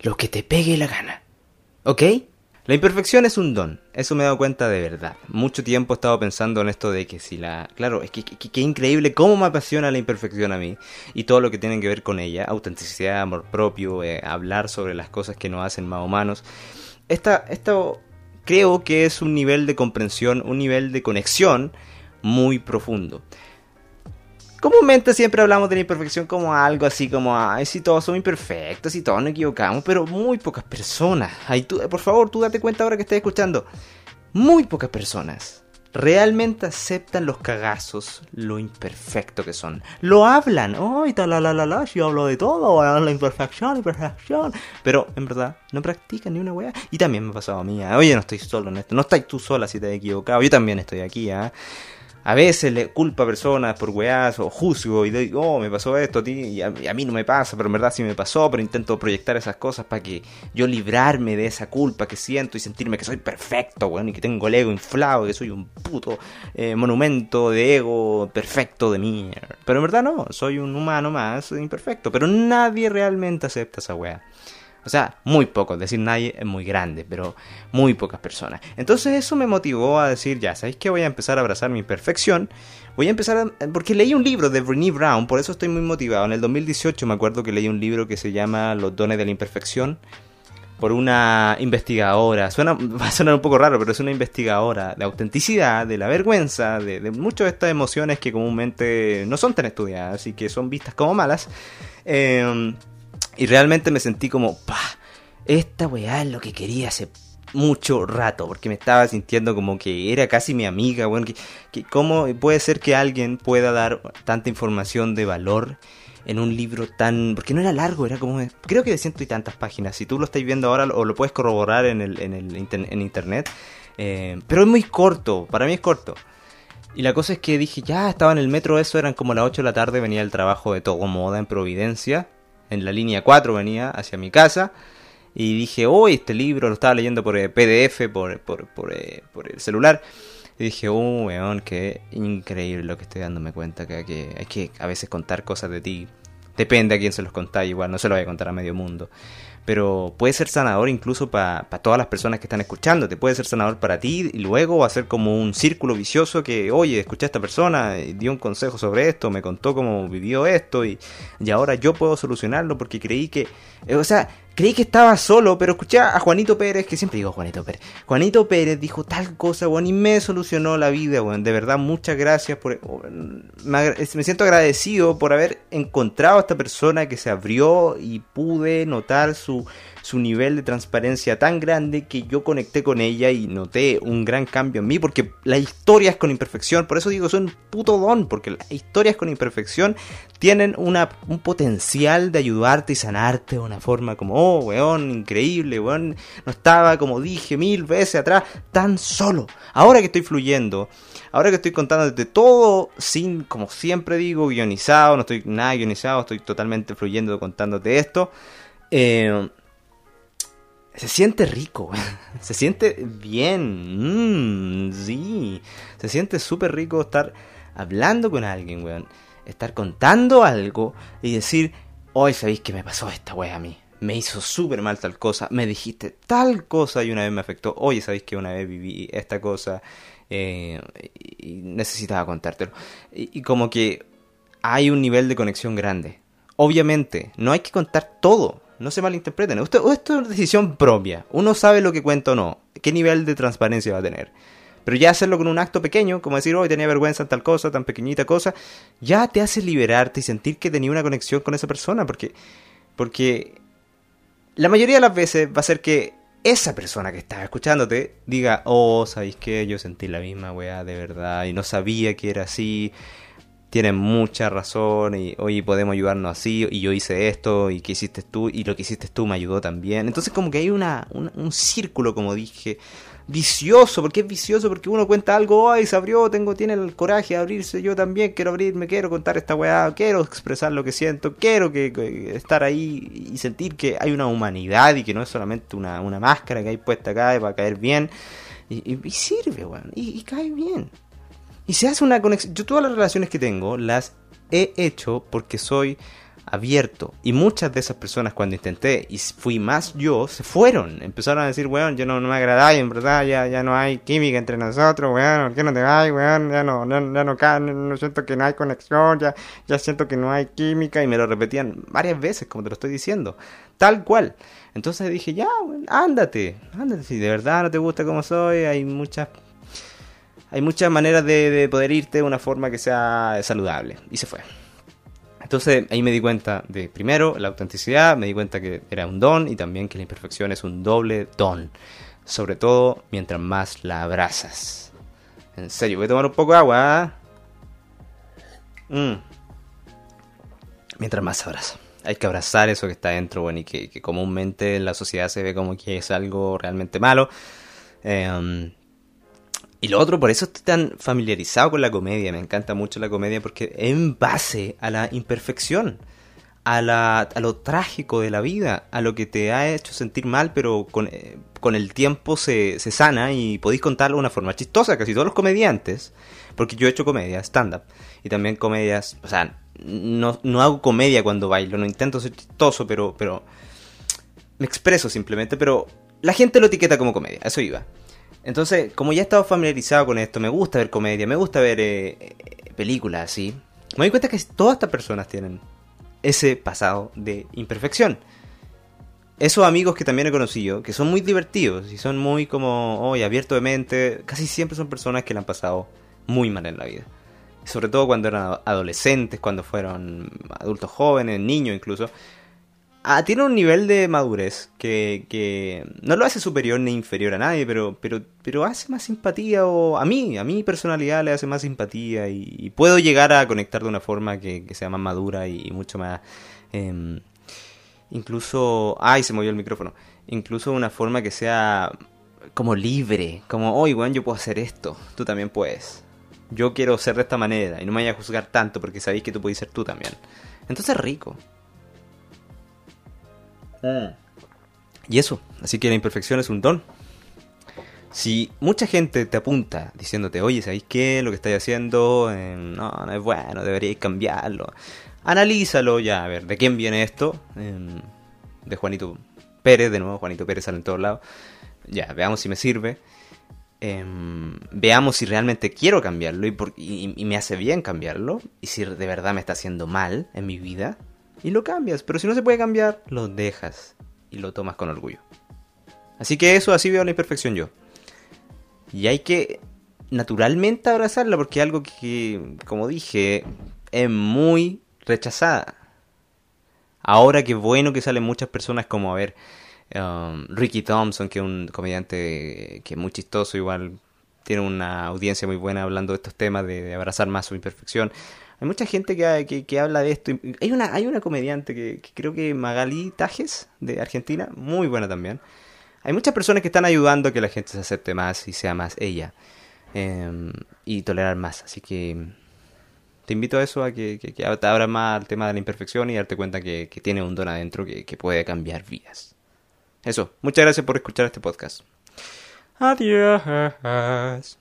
lo que te pegue la gana. ¿Ok? La imperfección es un don, eso me he dado cuenta de verdad. Mucho tiempo he estado pensando en esto de que si la... Claro, es que, increíble cómo me apasiona la imperfección a mí y todo lo que tiene que ver con ella, autenticidad, amor propio, eh, hablar sobre las cosas que nos hacen más humanos. Esta, esto creo que es un nivel de comprensión, un nivel de conexión muy profundo. Comúnmente siempre hablamos de la imperfección como algo así como, ay, si todos somos imperfectos, si todos nos equivocamos, pero muy pocas personas. Ay, tú, por favor, tú date cuenta ahora que estás escuchando. Muy pocas personas realmente aceptan los cagazos, lo imperfecto que son. Lo hablan, ay, tal, la, la, la, la, yo hablo de todo, la imperfección, imperfección. Pero en verdad, no practican ni una weá. Y también me ha pasado a mí, ¿eh? oye, no estoy solo en esto, no estás tú sola si te has equivocado, yo también estoy aquí, ¿eh? A veces le culpa a personas por weás o juzgo y digo, oh, me pasó esto a ti y a, mí no me pasa, pero en verdad sí me pasó, pero intento proyectar esas cosas para que yo librarme de esa culpa que siento y sentirme que soy perfecto, weón, y que tengo el ego inflado, que soy un puto eh, monumento de ego perfecto de mí. Pero en verdad no, soy un humano más imperfecto, pero nadie realmente acepta esa weá. O sea, muy pocos, decir nadie es muy grande, pero muy pocas personas. Entonces eso me motivó a decir, ya, ¿sabéis que voy a empezar a abrazar mi imperfección? Voy a empezar a... Porque leí un libro de Brené Brown, por eso estoy muy motivado. En el 2018 me acuerdo que leí un libro que se llama Los dones de la imperfección, por una investigadora, suena, va a sonar un poco raro, pero es una investigadora de autenticidad, de la vergüenza, de, de muchas de estas emociones que comúnmente no son tan estudiadas y que son vistas como malas. Eh, y realmente me sentí como, pa, esta weá es lo que quería hace mucho rato, porque me estaba sintiendo como que era casi mi amiga, bueno, que, cómo puede ser que alguien pueda dar tanta información de valor en un libro tan... porque no era largo, era como... creo que de ciento y tantas páginas, si tú lo estás viendo ahora o lo puedes corroborar en, el, en, el en internet, eh, pero es muy corto, para mí es corto. Y la cosa es que dije, ya, estaba en el metro, eso eran como las 8 de la tarde, venía el trabajo de todo moda en Providencia, en la línea 4 venía hacia mi casa y dije, oh, este libro lo estaba leyendo por eh, PDF, por, por, por, eh, por, el celular. Y dije, oh, weón, qué increíble lo que estoy dándome cuenta, que, que hay que a veces contar cosas de ti. Depende a quién se los contáis, igual no se lo voy a contar a medio mundo pero puede ser sanador incluso para todas las personas que están escuchándote, puede ser sanador para ti y luego va a ser como un círculo vicioso que, oye, escuché a esta persona, dio un consejo sobre esto, me contó cómo vivió esto y, y ahora yo puedo solucionarlo porque creí que, eh, o sea, creí que estaba solo, pero escuché a Juanito Pérez, que siempre digo Juanito Pérez. Juanito Pérez dijo tal cosa, bueno, y me solucionó la vida, bueno. De verdad, muchas gracias por... Me, me, siento agradecido por haber encontrado a esta persona que se abrió y pude notar su su nivel de transparencia tan grande que yo conecté con ella y noté un gran cambio en mí, porque las historias con imperfección, por eso digo, son puto don, porque las historias con imperfección tienen una, un potencial de ayudarte y sanarte de una forma como, oh, weón, increíble, weón, no estaba, como dije mil veces atrás, tan solo. Ahora que estoy fluyendo, ahora que estoy contando de todo sin, como siempre digo, guionizado, no estoy nada guionizado, estoy totalmente fluyendo contándote esto. Eh, se siente rico, se siente bien, mm, sí, se siente súper rico estar hablando con alguien, weón, estar contando algo y decir, hoy sabéis que me pasó esta weá a mí, me hizo súper mal tal cosa, me dijiste tal cosa y una vez me afectó, oye, sabéis que una vez viví esta cosa eh, y necesitaba contártelo. y como que hay un nivel de conexión grande. Obviamente, no hay que contar todo, no se malinterpreten. Esto, esto es decisión propia. Uno sabe lo que cuenta o no. ¿Qué nivel de transparencia va a tener? Pero ya hacerlo con un acto pequeño, como decir, hoy tenía vergüenza en tal cosa, tan pequeñita cosa, ya te hace liberarte y sentir que tenía una conexión con esa persona. Porque, porque la mayoría de las veces va a ser que esa persona que estaba escuchándote diga, oh, ¿sabéis qué? Yo sentí la misma weá de verdad y no sabía que era así tienen mucha razón y hoy podemos ayudarnos así y yo hice esto y que hiciste tú y lo que hiciste tú me ayudó también. Entonces como que hay una, un, círculo, como dije, vicioso. ¿Por qué es vicioso? Porque uno cuenta algo, ay, se abrió, tengo, tiene el coraje de abrirse, yo también quiero abrirme, quiero contar esta weá, quiero expresar lo que siento, quiero que, estar ahí y sentir que hay una humanidad y que no es solamente una, una máscara que hay puesta acá para caer bien. Y, sirve, weón, y, y cae bien. Y se hace una conexión. Yo todas las relaciones que tengo las he hecho porque soy abierto. Y muchas de esas personas cuando intenté y fui más yo, se fueron. Empezaron a decir, weón, yo no, no me agrada en verdad ya, ya no hay química entre nosotros, weón, ¿por qué no te vas, weón? Ya no, no, ya no, no, no siento que no hay conexión, ya, ya siento que no hay química. Y me lo repetían varias veces, como te lo estoy diciendo. Tal cual. Entonces dije, ya, weón, ándate, ándate. Si de verdad no te gusta como soy, hay muchas hay muchas maneras de, de, poder irte de una forma que sea saludable. Y se fue. Entonces ahí me di cuenta de, primero, la autenticidad, me di cuenta que era un don y también que la imperfección es un doble don. Sobre todo mientras más la abrazas. En serio, voy a tomar un poco de agua. Mm. Mientras más se abraza. Hay que abrazar eso que está dentro, bueno, y que, que comúnmente en la sociedad se ve como que es algo realmente malo. Eh, y lo otro, por eso estoy tan familiarizado con la comedia, me encanta mucho la comedia porque en base a la imperfección, a, la, a lo trágico de la vida, a lo que te ha hecho sentir mal, pero con, eh, con el tiempo se, se, sana y podéis contarlo de una forma chistosa. Casi todos los comediantes, porque yo he hecho comedia, stand-up, y también comedias, o sea, no, no hago comedia cuando bailo, no intento ser chistoso, pero, pero me expreso simplemente, pero la gente lo etiqueta como comedia, eso iba. Entonces, como ya he estado familiarizado con esto, me gusta ver comedia, me gusta ver eh, eh, películas así, me doy cuenta que todas estas personas tienen ese pasado de imperfección. Esos amigos que también he conocido, que son muy divertidos y son muy como, hoy abiertos de mente, casi siempre son personas que le han pasado muy mal en la vida. Sobre todo cuando eran adolescentes, cuando fueron adultos jóvenes, niños incluso, Ah, tiene un nivel de madurez que, que, no lo hace superior ni inferior a nadie, pero, pero, pero hace más simpatía o a mí, a mi personalidad le hace más simpatía y, puedo llegar a conectar de una forma que, que sea más madura y, mucho más... Eh, incluso... Ay, se movió el micrófono. Incluso una forma que sea como libre, como, oye, bueno, yo puedo hacer esto, tú también puedes. Yo quiero ser de esta manera y no me vaya a juzgar tanto porque sabéis que tú puedes ser tú también. Entonces rico. Y eso, así que la imperfección es un don. Si mucha gente te apunta diciéndote, oye, ¿sabéis qué? Lo que estáis haciendo eh, no, no es bueno, deberíais cambiarlo. Analízalo ya, a ver, ¿de quién viene esto? Eh, de Juanito Pérez, de nuevo, Juanito Pérez sale en todos lados. Ya, veamos si me sirve. Eh, veamos si realmente quiero cambiarlo y, por, y, me hace bien cambiarlo. Y si de verdad me está haciendo mal en mi vida y lo cambias. Pero si no se puede cambiar, lo dejas y lo tomas con orgullo. Así que eso, así veo la imperfección yo. Y hay que naturalmente abrazarla porque es algo que, como dije, es muy rechazada. Ahora que bueno que salen muchas personas como, a ver, um, Ricky Thompson, que es un comediante que es muy chistoso, igual tiene una audiencia muy buena hablando de estos temas, de, abrazar más su imperfección. Hay mucha gente que, que, habla de esto. Hay una, hay una comediante que, creo que Magali Tajes, de Argentina, muy buena también. Hay muchas personas que están ayudando a que la gente se acepte más y sea más ella. Em, y tolerar más. Así que te invito a eso, a que, que, que abras más el tema de la imperfección y darte cuenta que, que tiene un don adentro que, que puede cambiar vidas. Eso, muchas gracias por escuchar este podcast. Adios.